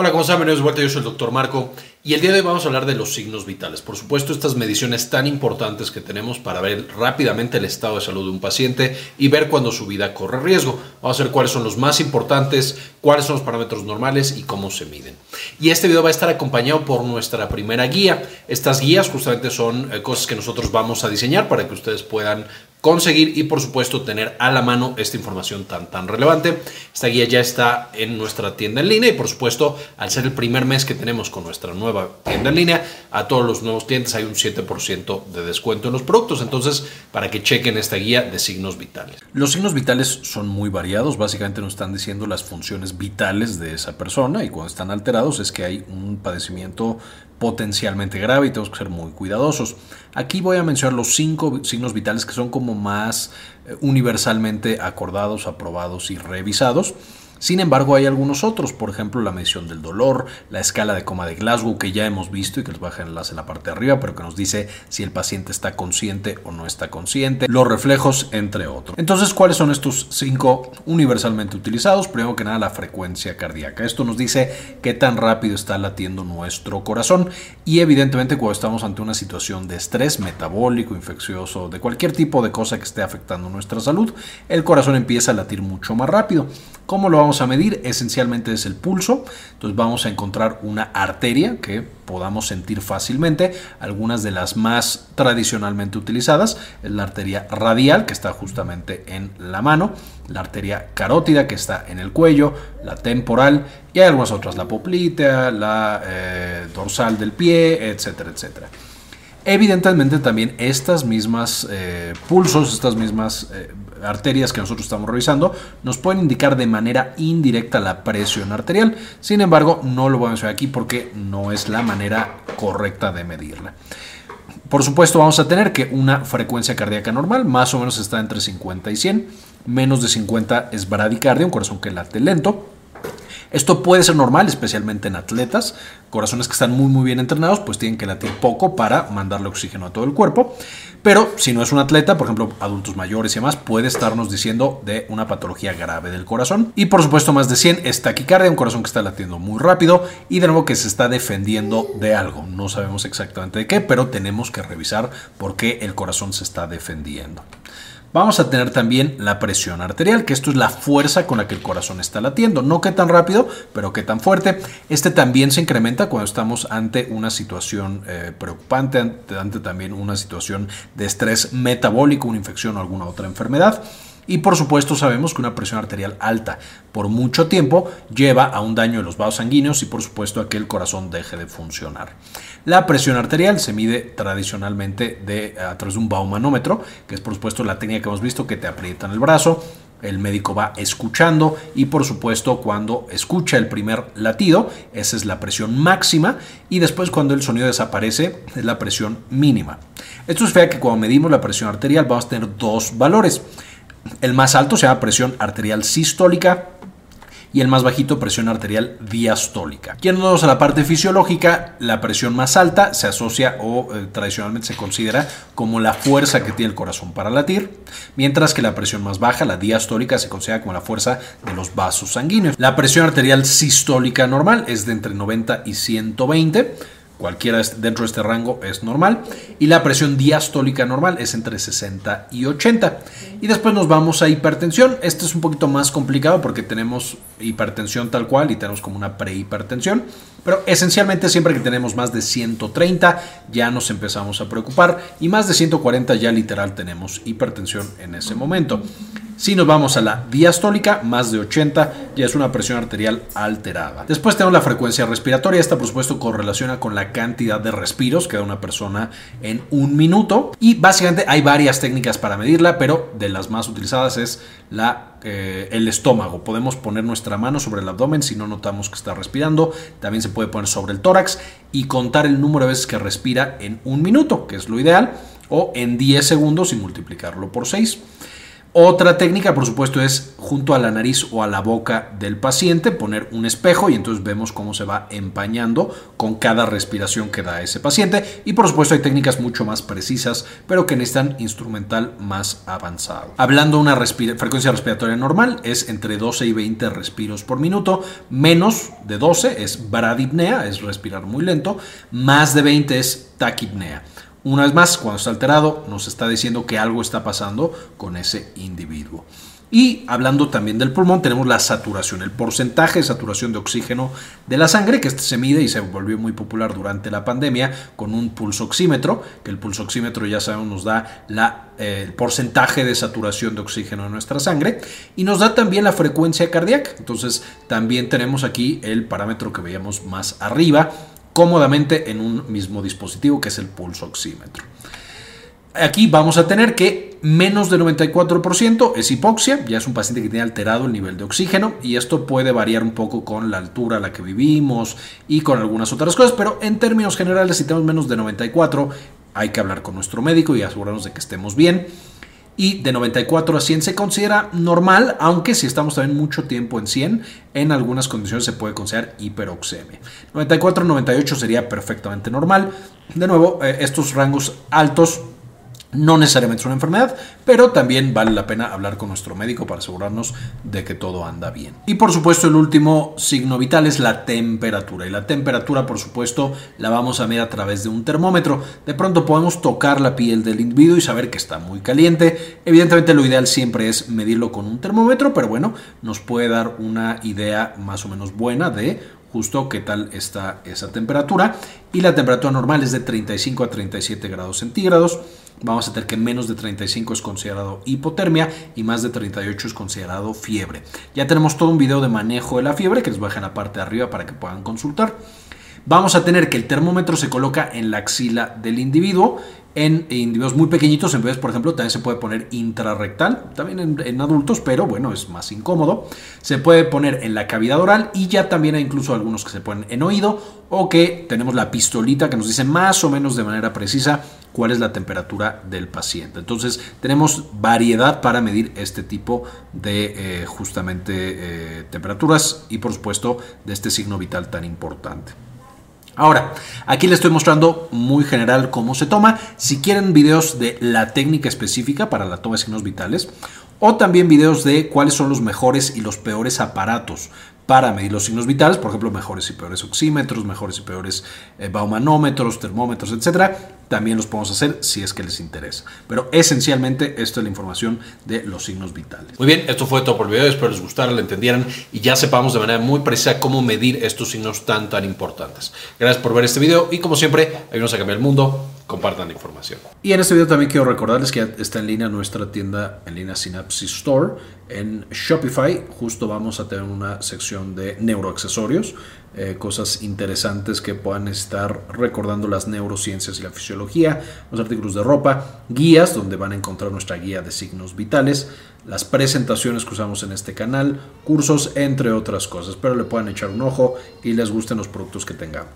Hola, ¿cómo están? Bienvenidos de vuelta. Yo soy el doctor Marco y el día de hoy vamos a hablar de los signos vitales. Por supuesto, estas mediciones tan importantes que tenemos para ver rápidamente el estado de salud de un paciente y ver cuando su vida corre riesgo. Vamos a ver cuáles son los más importantes, cuáles son los parámetros normales y cómo se miden. Y este video va a estar acompañado por nuestra primera guía. Estas guías justamente son eh, cosas que nosotros vamos a diseñar para que ustedes puedan conseguir y por supuesto tener a la mano esta información tan tan relevante. Esta guía ya está en nuestra tienda en línea y por supuesto al ser el primer mes que tenemos con nuestra nueva tienda en línea, a todos los nuevos clientes hay un 7% de descuento en los productos, entonces para que chequen esta guía de signos vitales. Los signos vitales son muy variados, básicamente nos están diciendo las funciones vitales de esa persona y cuando están alterados es que hay un padecimiento potencialmente grave y tenemos que ser muy cuidadosos. Aquí voy a mencionar los cinco signos vitales que son como más eh, universalmente acordados, aprobados y revisados. Sin embargo, hay algunos otros, por ejemplo, la medición del dolor, la escala de coma de Glasgow, que ya hemos visto y que les baja el enlace en la parte de arriba, pero que nos dice si el paciente está consciente o no está consciente, los reflejos, entre otros. Entonces, ¿cuáles son estos cinco universalmente utilizados? Primero que nada, la frecuencia cardíaca. Esto nos dice qué tan rápido está latiendo nuestro corazón y evidentemente cuando estamos ante una situación de estrés metabólico, infeccioso, de cualquier tipo de cosa que esté afectando nuestra salud, el corazón empieza a latir mucho más rápido. ¿Cómo lo vamos a medir? Esencialmente es el pulso. Entonces vamos a encontrar una arteria que podamos sentir fácilmente. Algunas de las más tradicionalmente utilizadas es la arteria radial que está justamente en la mano, la arteria carótida que está en el cuello, la temporal y hay algunas otras, la poplítea, la eh, dorsal del pie, etcétera, etcétera. Evidentemente también estas mismas eh, pulsos, estas mismas eh, arterias que nosotros estamos revisando, nos pueden indicar de manera indirecta la presión arterial. Sin embargo, no lo voy a mencionar aquí porque no es la manera correcta de medirla. Por supuesto, vamos a tener que una frecuencia cardíaca normal más o menos está entre 50 y 100. Menos de 50 es bradicardia, un corazón que late lento. Esto puede ser normal, especialmente en atletas. Corazones que están muy muy bien entrenados, pues tienen que latir poco para mandarle oxígeno a todo el cuerpo. Pero si no es un atleta, por ejemplo, adultos mayores y demás, puede estarnos diciendo de una patología grave del corazón. Y por supuesto, más de 100 es taquicardia, un corazón que está latiendo muy rápido y de nuevo que se está defendiendo de algo. No sabemos exactamente de qué, pero tenemos que revisar por qué el corazón se está defendiendo. Vamos a tener también la presión arterial, que esto es la fuerza con la que el corazón está latiendo. No qué tan rápido, pero qué tan fuerte. Este también se incrementa cuando estamos ante una situación eh, preocupante, ante también una situación de estrés metabólico, una infección o alguna otra enfermedad. Y por supuesto sabemos que una presión arterial alta por mucho tiempo lleva a un daño de los vasos sanguíneos y por supuesto a que el corazón deje de funcionar. La presión arterial se mide tradicionalmente de, a través de un baumanómetro, que es por supuesto la técnica que hemos visto que te aprietan el brazo, el médico va escuchando y por supuesto cuando escucha el primer latido, esa es la presión máxima y después cuando el sonido desaparece es la presión mínima. Esto es fea que cuando medimos la presión arterial vamos a tener dos valores. El más alto se llama presión arterial sistólica y el más bajito presión arterial diastólica. Yéndonos a la parte fisiológica, la presión más alta se asocia o eh, tradicionalmente se considera como la fuerza que tiene el corazón para latir, mientras que la presión más baja, la diastólica, se considera como la fuerza de los vasos sanguíneos. La presión arterial sistólica normal es de entre 90 y 120 Cualquiera dentro de este rango es normal. Y la presión diastólica normal es entre 60 y 80. Y después nos vamos a hipertensión. Este es un poquito más complicado porque tenemos hipertensión tal cual y tenemos como una prehipertensión. Pero esencialmente siempre que tenemos más de 130 ya nos empezamos a preocupar y más de 140 ya literal tenemos hipertensión en ese momento. Si nos vamos a la diastólica, más de 80 ya es una presión arterial alterada. Después tenemos la frecuencia respiratoria. Esta, por supuesto, correlaciona con la cantidad de respiros que da una persona en un minuto. Y básicamente hay varias técnicas para medirla, pero de las más utilizadas es la, eh, el estómago. Podemos poner nuestra mano sobre el abdomen si no notamos que está respirando. También se puede poner sobre el tórax y contar el número de veces que respira en un minuto, que es lo ideal, o en 10 segundos y multiplicarlo por 6. Otra técnica, por supuesto, es junto a la nariz o a la boca del paciente poner un espejo y entonces vemos cómo se va empañando con cada respiración que da ese paciente. Y por supuesto hay técnicas mucho más precisas, pero que necesitan instrumental más avanzado. Hablando de una frecuencia respiratoria normal, es entre 12 y 20 respiros por minuto. Menos de 12 es bradipnea, es respirar muy lento. Más de 20 es taquipnea. Una vez más, cuando está alterado, nos está diciendo que algo está pasando con ese individuo. Y hablando también del pulmón, tenemos la saturación, el porcentaje de saturación de oxígeno de la sangre, que este se mide y se volvió muy popular durante la pandemia con un pulsoxímetro, que el pulsoxímetro ya sabemos nos da la, eh, el porcentaje de saturación de oxígeno en nuestra sangre y nos da también la frecuencia cardíaca. Entonces también tenemos aquí el parámetro que veíamos más arriba, cómodamente en un mismo dispositivo que es el pulso oxímetro. Aquí vamos a tener que menos del 94% es hipoxia, ya es un paciente que tiene alterado el nivel de oxígeno y esto puede variar un poco con la altura a la que vivimos y con algunas otras cosas, pero en términos generales si tenemos menos de 94 hay que hablar con nuestro médico y asegurarnos de que estemos bien y de 94 a 100 se considera normal, aunque si estamos también mucho tiempo en 100, en algunas condiciones se puede considerar hiperoxemia. 94 a 98 sería perfectamente normal. De nuevo, eh, estos rangos altos no necesariamente es una enfermedad, pero también vale la pena hablar con nuestro médico para asegurarnos de que todo anda bien. Y por supuesto el último signo vital es la temperatura. Y la temperatura por supuesto la vamos a medir a través de un termómetro. De pronto podemos tocar la piel del individuo y saber que está muy caliente. Evidentemente lo ideal siempre es medirlo con un termómetro, pero bueno, nos puede dar una idea más o menos buena de justo qué tal está esa temperatura. Y la temperatura normal es de 35 a 37 grados centígrados vamos a tener que menos de 35 es considerado hipotermia y más de 38 es considerado fiebre. Ya tenemos todo un video de manejo de la fiebre que les voy a dejar en la parte de arriba para que puedan consultar. Vamos a tener que el termómetro se coloca en la axila del individuo en individuos muy pequeñitos, en vez, por ejemplo, también se puede poner intrarrectal, también en, adultos, pero bueno, es más incómodo. Se puede poner en la cavidad oral y ya también hay incluso algunos que se ponen en oído o que tenemos la pistolita que nos dice más o menos de manera precisa cuál es la temperatura del paciente. Entonces tenemos variedad para medir este tipo de eh, justamente eh, temperaturas y por supuesto de este signo vital tan importante. Ahora, aquí les estoy mostrando muy general cómo se toma. Si quieren videos de la técnica específica para la toma de signos vitales o también videos de cuáles son los mejores y los peores aparatos para medir los signos vitales, por ejemplo, mejores y peores oxímetros, mejores y peores eh, baumanómetros, termómetros, etcétera. También los podemos hacer si es que les interesa. Pero esencialmente, esto es la información de los signos vitales. Muy bien, esto fue todo por el video. Espero les gustara, lo entendieran y ya sepamos de manera muy precisa cómo medir estos signos tan, tan importantes. Gracias por ver este video y, como siempre, ayúdanos a cambiar el mundo compartan la información. Y en este video también quiero recordarles que está en línea nuestra tienda en línea Synapsis Store en Shopify. Justo vamos a tener una sección de neuroaccesorios, eh, cosas interesantes que puedan estar recordando las neurociencias y la fisiología, los artículos de ropa, guías donde van a encontrar nuestra guía de signos vitales, las presentaciones que usamos en este canal, cursos, entre otras cosas. Espero le puedan echar un ojo y les gusten los productos que tengamos.